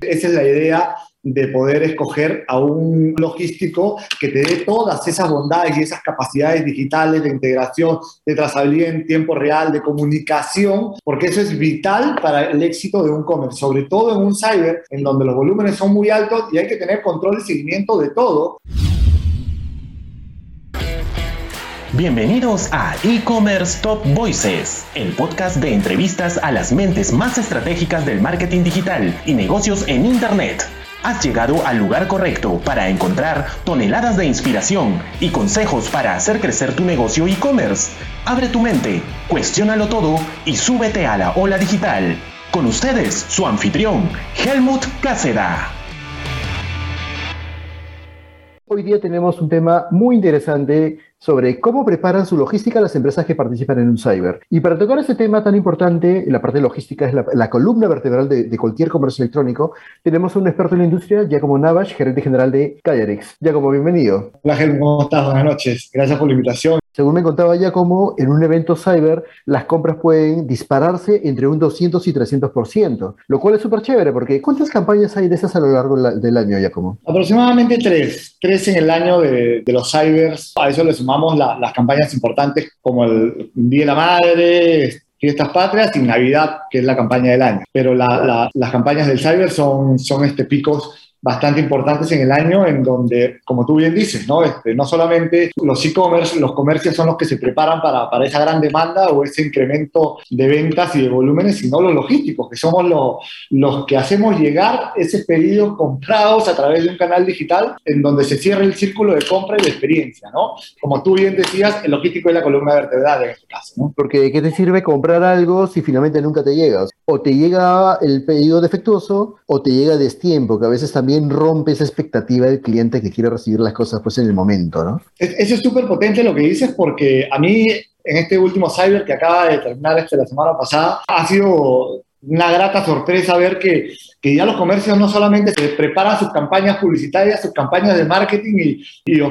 Esa es la idea de poder escoger a un logístico que te dé todas esas bondades y esas capacidades digitales de integración, de trazabilidad en tiempo real, de comunicación, porque eso es vital para el éxito de un comercio, sobre todo en un cyber en donde los volúmenes son muy altos y hay que tener control y seguimiento de todo. Bienvenidos a E-Commerce Top Voices, el podcast de entrevistas a las mentes más estratégicas del marketing digital y negocios en Internet. Has llegado al lugar correcto para encontrar toneladas de inspiración y consejos para hacer crecer tu negocio e-commerce. Abre tu mente, cuestiónalo todo y súbete a la ola digital. Con ustedes, su anfitrión, Helmut Cáceda. Hoy día tenemos un tema muy interesante sobre cómo preparan su logística las empresas que participan en un cyber. Y para tocar ese tema tan importante, la parte logística es la, columna vertebral de, cualquier comercio electrónico, tenemos a un experto en la industria, Giacomo Navash, gerente general de Callarex. Giacomo, bienvenido. Hola, Germán, ¿cómo estás? Buenas noches. Gracias por la invitación. Según me contaba Giacomo, en un evento cyber las compras pueden dispararse entre un 200 y 300%, lo cual es súper chévere porque ¿cuántas campañas hay de esas a lo largo del año, Giacomo? Aproximadamente tres, tres en el año de, los cybers. A eso le sumamos las campañas importantes como el Día de la Madre, Fiestas Patrias y Navidad, que es la campaña del año. Pero las campañas del cyber son, son este, picos bastante importantes en el año, en donde, como tú bien dices, no, este, no solamente los e-commerce, los comercios son los que se preparan para, para, esa gran demanda o ese incremento de ventas y de volúmenes, sino los logísticos, que somos los, los que hacemos llegar esos pedidos comprados a través de un canal digital en donde se cierra el círculo de compra y de experiencia, ¿no? Como tú bien decías, el logístico es la columna vertebral en este caso, ¿no? Porque ¿de qué te sirve comprar algo si finalmente nunca te llega? O te llega el pedido defectuoso o te llega a destiempo, que a veces también rompe esa expectativa del cliente que quiere recibir las cosas pues en el momento, ¿no? Eso es súper potente lo que dices porque a mí en este último cyber que acaba de terminar este la semana pasada ha sido una grata sorpresa ver que, que, ya los comercios no solamente se preparan sus campañas publicitarias, sus campañas de marketing y, y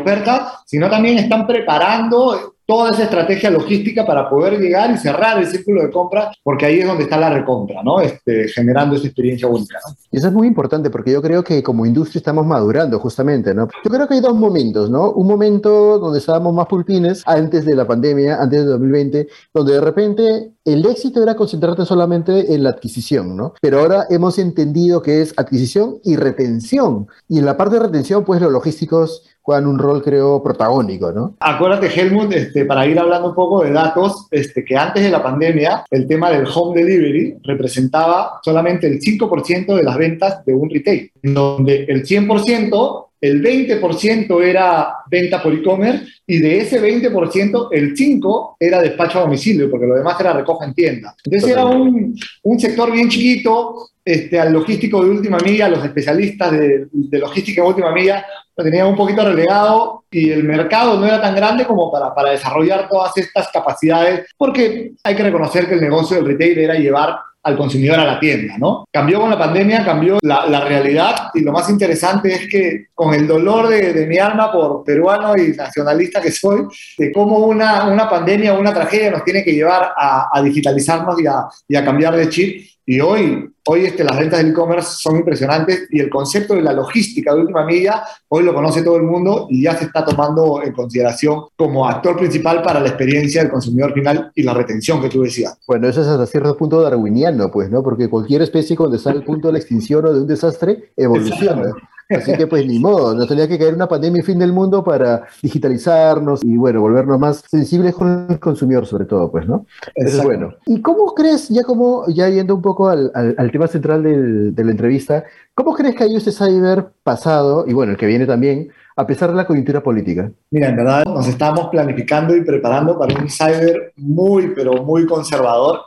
sino también están preparando toda esa estrategia logística para poder llegar y cerrar el círculo de compra, porque ahí es donde está la recompra, ¿no? Este, generando esa experiencia única. Y eso es muy importante porque yo creo que como industria estamos madurando justamente, ¿no? Yo creo que hay dos momentos, ¿no? Un momento donde estábamos más pulpines antes de la pandemia, antes de 2020, donde de repente el éxito era concentrarte solamente en la adquisición, ¿no? Pero ahora hemos entendido que es adquisición y retención. Y en la parte de retención, pues los logísticos juegan un rol, creo, protagónico, ¿no? Acuérdate, Helmut, este, para ir hablando un poco de datos, este, que antes de la pandemia, el tema del home delivery representaba solamente el 5% de las ventas de un retail, donde el 100% el 20% era venta por e-commerce y de ese 20% el 5% era despacho a domicilio, porque lo demás era recoja en tienda. Entonces era un, un sector bien chiquito, este, al logístico de última milla, los especialistas de, de logística de última milla, lo tenían un poquito relegado y el mercado no era tan grande como para, para desarrollar todas estas capacidades, porque hay que reconocer que el negocio del retail era llevar al consumidor a la tienda, ¿no? Cambió con la pandemia, cambió la, la realidad y lo más interesante es que con el dolor de, de, mi alma por peruano y nacionalista que soy, de cómo una, una pandemia una tragedia nos tiene que llevar a, a digitalizarnos y a, y a cambiar de chip, y hoy, hoy este, las ventas del e-commerce son impresionantes y el concepto de la logística de última milla hoy lo conoce todo el mundo y ya se está tomando en consideración como actor principal para la experiencia del consumidor final y la retención que tú decías. Bueno, eso es hasta cierto punto darwiniano, pues, ¿no? Porque cualquier especie cuando está al punto de la extinción o de un desastre evoluciona. Así que pues ni modo, nos tenía que caer una pandemia y fin del mundo para digitalizarnos y bueno, volvernos más sensibles con el consumidor sobre todo, pues, ¿no? Eso es bueno. ¿Y cómo crees, ya como, ya yendo un poco al, al, tema central del, de la entrevista, cómo crees que ha ido este cyber pasado y bueno, el que viene también, a pesar de la coyuntura política? Mira, en verdad nos estamos planificando y preparando para un cyber muy, pero muy conservador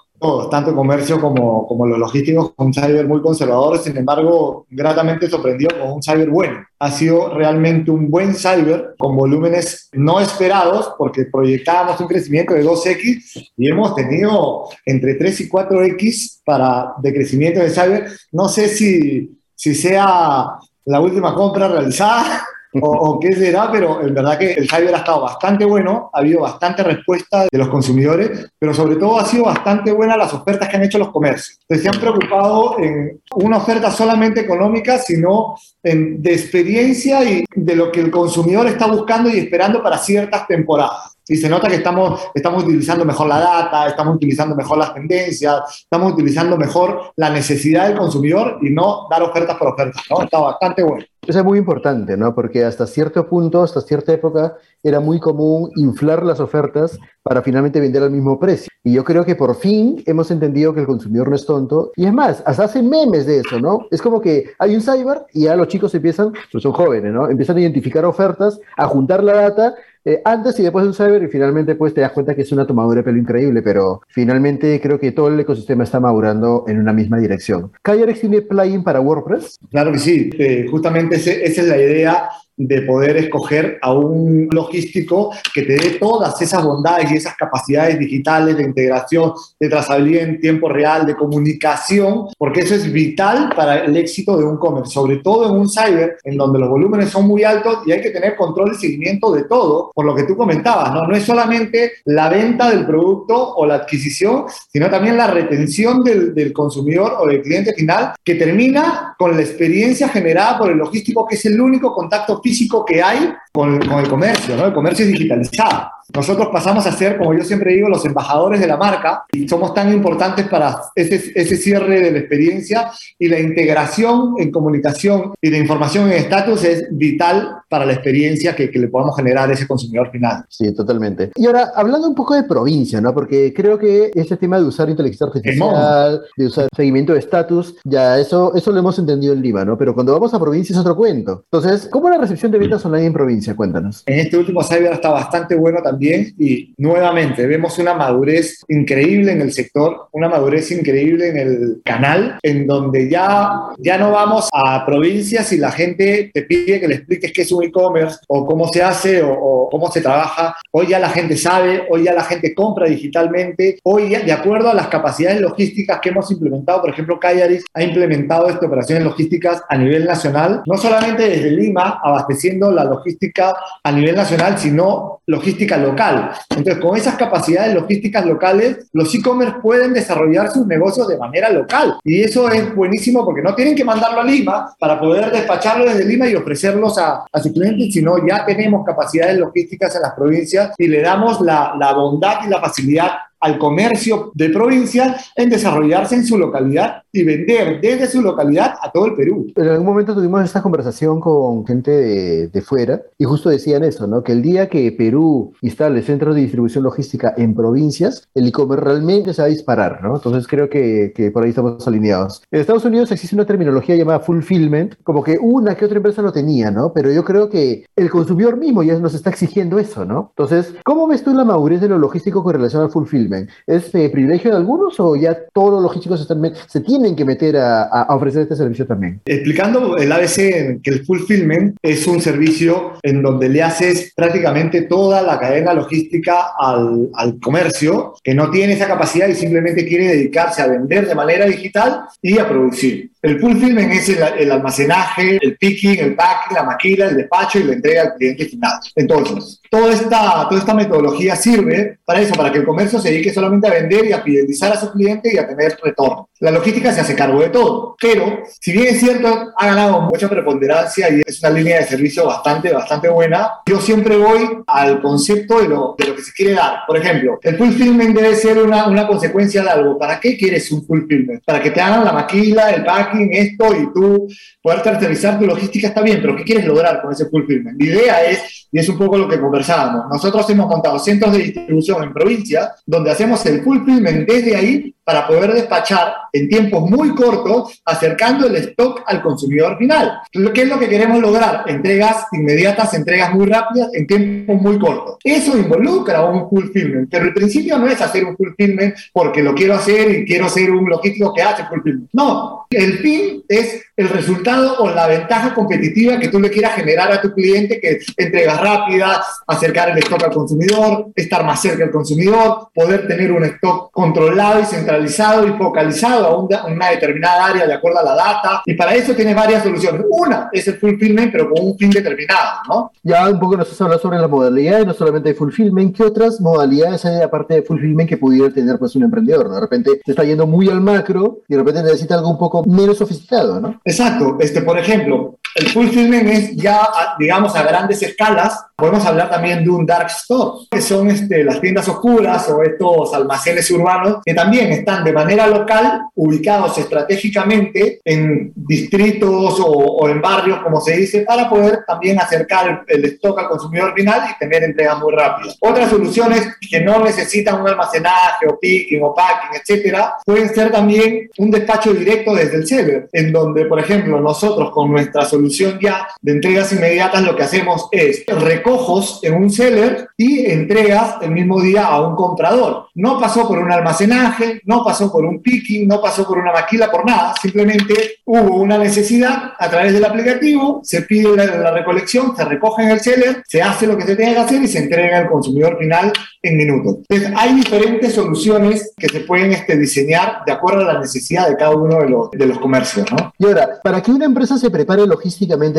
tanto comercio como, como los logísticos, un cyber muy conservador, sin embargo, gratamente sorprendido con un cyber bueno. Ha sido realmente un buen cyber con volúmenes no esperados, porque proyectábamos un crecimiento de 2x y hemos tenido entre 3 y 4x para, de crecimiento de cyber. No sé si, si sea la última compra realizada o, qué será, pero en verdad que el cyber ha estado bastante bueno, ha habido bastante respuesta de los consumidores, pero sobre todo ha sido bastante buena las ofertas que han hecho los comercios. Entonces se han preocupado en una oferta solamente económica, sino en, de experiencia y de lo que el consumidor está buscando y esperando para ciertas temporadas y se nota que estamos, estamos utilizando mejor la data, estamos utilizando mejor las tendencias, estamos utilizando mejor la necesidad del consumidor y no dar ofertas por ofertas, ¿no? Está bastante bueno. Eso es muy importante, ¿no? Porque hasta cierto punto, hasta cierta época, era muy común inflar las ofertas para finalmente vender al mismo precio. Y yo creo que por fin hemos entendido que el consumidor no es tonto. Y es más, hasta hacen memes de eso, ¿no? Es como que hay un cyber y ya los chicos empiezan, pues son jóvenes, ¿no? Empiezan a identificar ofertas, a juntar la data eh, antes y después de un cyber y finalmente pues te das cuenta que es una tomadura de pelo increíble, pero finalmente creo que todo el ecosistema está madurando en una misma dirección. ¿Callarex tiene plugin para WordPress? Claro que sí, eh, justamente esa es la idea de poder escoger a un logístico que te dé todas esas bondades y esas capacidades digitales de integración, de trazabilidad en tiempo real, de comunicación, porque eso es vital para el éxito de un comercio, sobre todo en un cyber en donde los volúmenes son muy altos y hay que tener control y seguimiento de todo, por lo que tú comentabas, ¿no? No es solamente la venta del producto o la adquisición, sino también la retención del, del consumidor o del cliente final que termina con la experiencia generada por el logístico, que es el único contacto físico físico que hay con, con el comercio, ¿no? El comercio es digitalizado. Nosotros pasamos a ser, como yo siempre digo, los embajadores de la marca y somos tan importantes para ese, ese cierre de la experiencia y la integración en comunicación y de información en estatus es vital para la experiencia que, que, le podamos generar a ese consumidor final. Sí, totalmente. Y ahora, hablando un poco de provincia, ¿no? Porque creo que ese tema de usar inteligencia artificial, de usar seguimiento de estatus, ya eso, eso lo hemos entendido en Lima, ¿no? Pero cuando vamos a provincia es otro cuento. Entonces, ¿cómo es la recepción de ventas online en provincia? Cuéntanos. En este último cyber está bastante bueno también y nuevamente vemos una madurez increíble en el sector, una madurez increíble en el canal, en donde ya, ya no vamos a provincias y la gente te pide que le expliques qué es un e-commerce o cómo se hace o, cómo se trabaja. Hoy ya la gente sabe, hoy ya la gente compra digitalmente, hoy ya, de acuerdo a las capacidades logísticas que hemos implementado, por ejemplo, Cayaris ha implementado estas operaciones logísticas a nivel nacional, no solamente desde Lima, abasteciendo la logística a nivel nacional, sino logística local local. Entonces, con esas capacidades logísticas locales, los e-commerce pueden desarrollar sus negocios de manera local. Y eso es buenísimo porque no tienen que mandarlo a Lima para poder despacharlo desde Lima y ofrecerlos a, sus clientes, sino ya tenemos capacidades logísticas en las provincias y le damos la bondad y la facilidad al comercio de provincia en desarrollarse en su localidad y vender desde su localidad a todo el Perú. En algún momento tuvimos esta conversación con gente de, de fuera y justo decían eso, ¿no? Que el día que Perú instale centros de distribución logística en provincias, el e-commerce realmente se va a disparar, ¿no? Entonces creo que, que, por ahí estamos alineados. En Estados Unidos existe una terminología llamada fulfillment, como que una que otra empresa lo tenía, ¿no? Pero yo creo que el consumidor mismo ya nos está exigiendo eso, ¿no? Entonces, ¿cómo ves tú la madurez de lo logístico con relación al fulfillment? ¿Es eh, privilegio de algunos o ya todos los logísticos se tienen que meter a, a, ofrecer este servicio también? Explicando el ABC, que el fulfillment es un servicio en donde le haces prácticamente toda la cadena logística al, al comercio que no tiene esa capacidad y simplemente quiere dedicarse a vender de manera digital y a producir. El fulfillment es el, el, almacenaje, el picking, el packing, la maquila, el despacho y la entrega al cliente final. Entonces, toda esta, toda esta metodología sirve para eso, para que el comercio se dedique solamente a vender y a fidelizar a su cliente y a tener retorno. La logística se hace cargo de todo, pero si bien es cierto, ha ganado mucha preponderancia y es una línea de servicio bastante, bastante buena, yo siempre voy al concepto de lo, de lo que se quiere dar. Por ejemplo, el fulfillment debe ser una, una consecuencia de algo. ¿Para qué quieres un fulfillment? Para que te hagan la maquila, el packing, esto y tú poder tercerizar tu logística está bien, pero ¿qué quieres lograr con ese fulfillment? La idea es, y es un poco lo que conversábamos, nosotros hemos montado centros de distribución en provincias donde hacemos el fulfillment desde ahí para poder despachar en tiempos muy cortos, acercando el stock al consumidor final. ¿Qué es lo que queremos lograr? Entregas inmediatas, entregas muy rápidas en tiempos muy cortos. Eso involucra un fulfillment, pero el principio no es hacer un fulfillment porque lo quiero hacer y quiero ser un logístico que hace fulfillment. No, el fin es el resultado o la ventaja competitiva que tú le quieras generar a tu cliente, que entregas rápidas, acercar el stock al consumidor, estar más cerca del consumidor, poder tener un stock controlado y centralizado y focalizado mercado, a una determinada área de acuerdo a la data, y para eso tiene varias soluciones. Una es el fulfillment, pero con un fin determinado, ¿no? Ya un poco nos has hablado sobre las modalidades, no solamente de fulfillment, ¿qué otras modalidades hay aparte de fulfillment que pudiera tener pues un emprendedor? De repente se está yendo muy al macro y de repente necesita algo un poco menos sofisticado, ¿no? Exacto. Este, por ejemplo, el fulfillment es ya, digamos, a grandes escalas. Podemos hablar también de un dark store, que son este, las tiendas oscuras o estos almacenes urbanos que también están de manera local ubicados estratégicamente en distritos o, en barrios, como se dice, para poder también acercar el, stock al consumidor final y tener entregas muy rápidas. Otras soluciones que no necesitan un almacenaje o picking o packing, etcétera, pueden ser también un despacho directo desde el seller, en donde, por ejemplo, nosotros con nuestra solución ya de entregas inmediatas lo que hacemos es recojos en un seller y entregas el mismo día a un comprador. No pasó por un almacenaje, no pasó por un picking, no pasó por una maquila, por nada. Simplemente hubo una necesidad a través del aplicativo, se pide la, recolección, se recoge en el seller, se hace lo que se tenga que hacer y se entrega al consumidor final en minutos. Entonces, hay diferentes soluciones que se pueden este, diseñar de acuerdo a la necesidad de cada uno de los, de los comercios. ¿no? Y ahora, para que una empresa se prepare logísticamente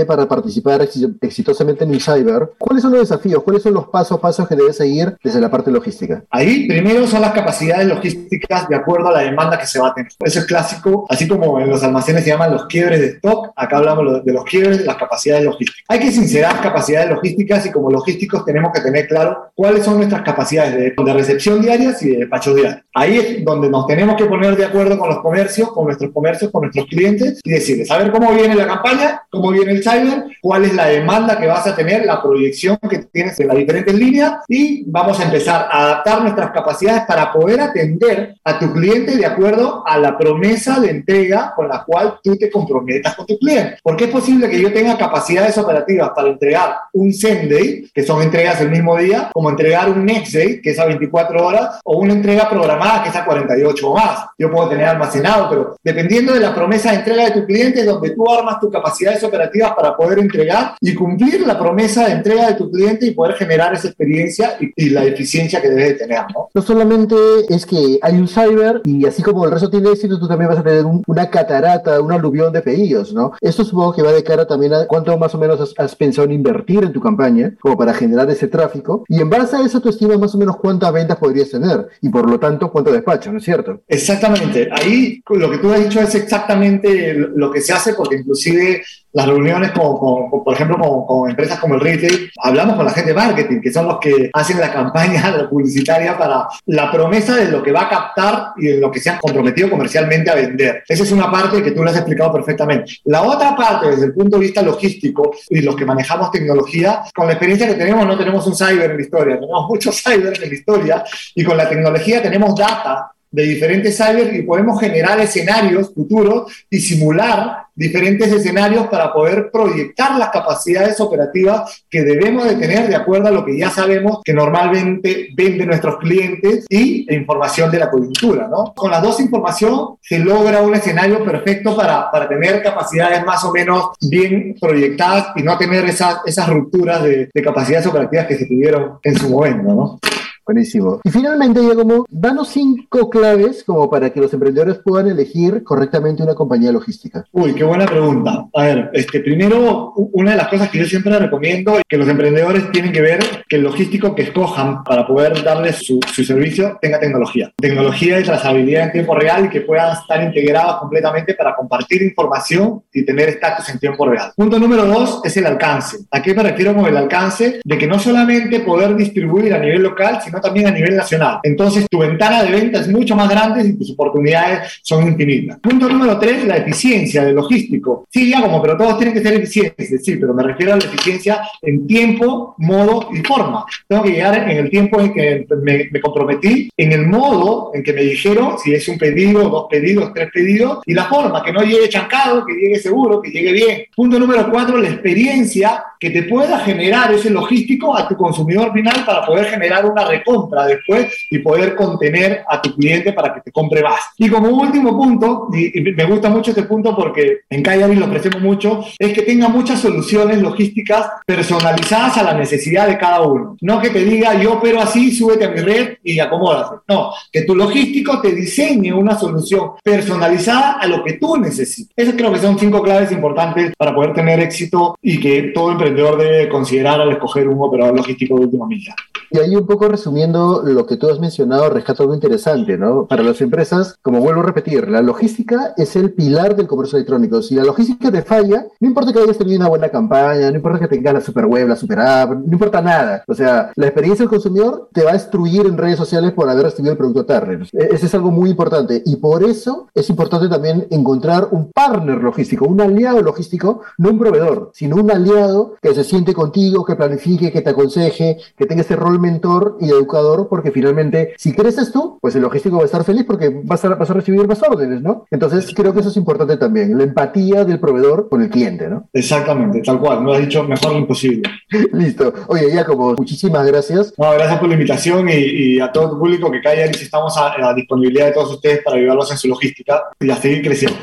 para participar exitosamente en cyber, ¿cuáles son los desafíos? ¿Cuáles son los pasos pasos que debe seguir desde la parte logística? Ahí, primero son las capacidades logísticas de acuerdo a la demanda que se va a tener. Eso es clásico, así como en los almacenes se llaman los quiebres de stock, acá hablamos de los quiebres de las capacidades logísticas. Hay que sincerar capacidades logísticas y como logísticos tenemos que tener claro cuáles son nuestras capacidades de, de recepción diarias y de despacho diario. Ahí es donde nos tenemos que poner de acuerdo con los comercios, con nuestros comercios, con nuestros clientes y decirles, a ver cómo viene la campaña, cómo viene el cyber, cuál es la demanda que vas a tener, la proyección que tienes en las diferentes líneas y vamos a empezar a adaptar nuestras capacidades para poder atender a tu cliente de acuerdo a la promesa de entrega con la cual tú te comprometas con tu cliente. Porque es posible que yo tenga capacidades operativas para entregar un same day, que son entregas el mismo día, como entregar un next day, que es a 24 horas, o una entrega programada, que es a 48 o más. Yo puedo tener almacenado, pero dependiendo de la promesa de entrega de tu cliente, es donde tú armas tus capacidades operativas para poder entregar y cumplir la promesa de entrega de tu cliente y poder generar esa experiencia y, la eficiencia que debes de tener, ¿no? No solamente es que hay un cyber y así como el resto tiene éxito, tú también vas a tener una catarata, un aluvión de pedidos, ¿no? Esto supongo que va de cara también a cuánto más o menos has, pensado en invertir en tu campaña como para generar ese tráfico y en base a eso tú estimas más o menos cuántas ventas podrías tener y por lo tanto cuánto despacho, ¿no es cierto? Exactamente. Ahí lo que tú has dicho es exactamente lo que se hace porque inclusive las reuniones, con, por ejemplo, con, empresas como el retail, hablamos con la gente de marketing, que son los que hacen la campaña publicitaria para la promesa de lo que va a captar y de lo que se han comprometido comercialmente a vender. Esa es una parte que tú lo has explicado perfectamente. La otra parte, desde el punto de vista logístico y los que manejamos tecnología, con la experiencia que tenemos, no tenemos un cyber en la historia, tenemos muchos cyber en la historia y con la tecnología tenemos data de diferentes cyber y podemos generar escenarios futuros y simular diferentes escenarios para poder proyectar las capacidades operativas que debemos de tener de acuerdo a lo que ya sabemos que normalmente venden nuestros clientes y información de la coyuntura, ¿no? Con las dos información se logra un escenario perfecto para, para tener capacidades más o menos bien proyectadas y no tener esas, esas rupturas de, de capacidades operativas que se tuvieron en su momento, ¿no? Buenísimo. Y finalmente, ya como, danos cinco claves como para que los emprendedores puedan elegir correctamente una compañía logística. Uy, qué buena pregunta. A ver, este, primero, una de las cosas que yo siempre recomiendo es que los emprendedores tienen que ver que el logístico que escojan para poder darles su, su servicio tenga tecnología. Tecnología de trazabilidad en tiempo real y que puedan estar integrados completamente para compartir información y tener estatus en tiempo real. Punto número dos es el alcance. ¿A qué me refiero con el alcance? De que no solamente poder distribuir a nivel local, sino también a nivel nacional. Entonces, tu ventana de venta es mucho más grande y tus oportunidades son infinitas. Punto número tres, la eficiencia del logístico. Sí, ya como, pero todos tienen que ser eficientes, sí, pero me refiero a la eficiencia en tiempo, modo y forma. Tengo que llegar en el tiempo en que me, me comprometí, en el modo en que me dijeron si es un pedido, dos pedidos, tres pedidos, y la forma, que no llegue chancado, que llegue seguro, que llegue bien. Punto número cuatro, la experiencia que te pueda generar ese logístico a tu consumidor final para poder generar una compra después y poder contener a tu cliente para que te compre más. Y como último punto, y, me gusta mucho este punto porque en Cayari lo ofrecemos mucho, es que tenga muchas soluciones logísticas personalizadas a la necesidad de cada uno. No que te diga, yo pero así, súbete a mi red y acomódate. No, que tu logístico te diseñe una solución personalizada a lo que tú necesitas. Esas creo que son cinco claves importantes para poder tener éxito y que todo emprendedor debe considerar al escoger un operador logístico de última milla. Y ahí un poco resumiendo lo que tú has mencionado, rescato algo interesante, ¿no? Para las empresas, como vuelvo a repetir, la logística es el pilar del comercio electrónico. Si la logística te falla, no importa que hayas tenido una buena campaña, no importa que tengas la super web, la super app, no importa nada. O sea, la experiencia del consumidor te va a destruir en redes sociales por haber recibido el producto tarde. E-, ese es algo muy importante. Y por eso es importante también encontrar un partner logístico, un aliado logístico, no un proveedor, sino un aliado que se siente contigo, que planifique, que te aconseje, que tenga ese rol mentor y educador, porque finalmente, si creces tú, pues el logístico va a estar feliz porque vas a, vas a recibir más órdenes, ¿no? Entonces, creo que eso es importante también, la empatía del proveedor con el cliente, ¿no? Exactamente, tal cual, me lo has dicho mejor imposible. Listo. Oye, Jacobo, muchísimas gracias. gracias por la invitación y, a todo el público que caiga y estamos a, a la disponibilidad de todos ustedes para ayudarlos en su logística y a seguir creciendo.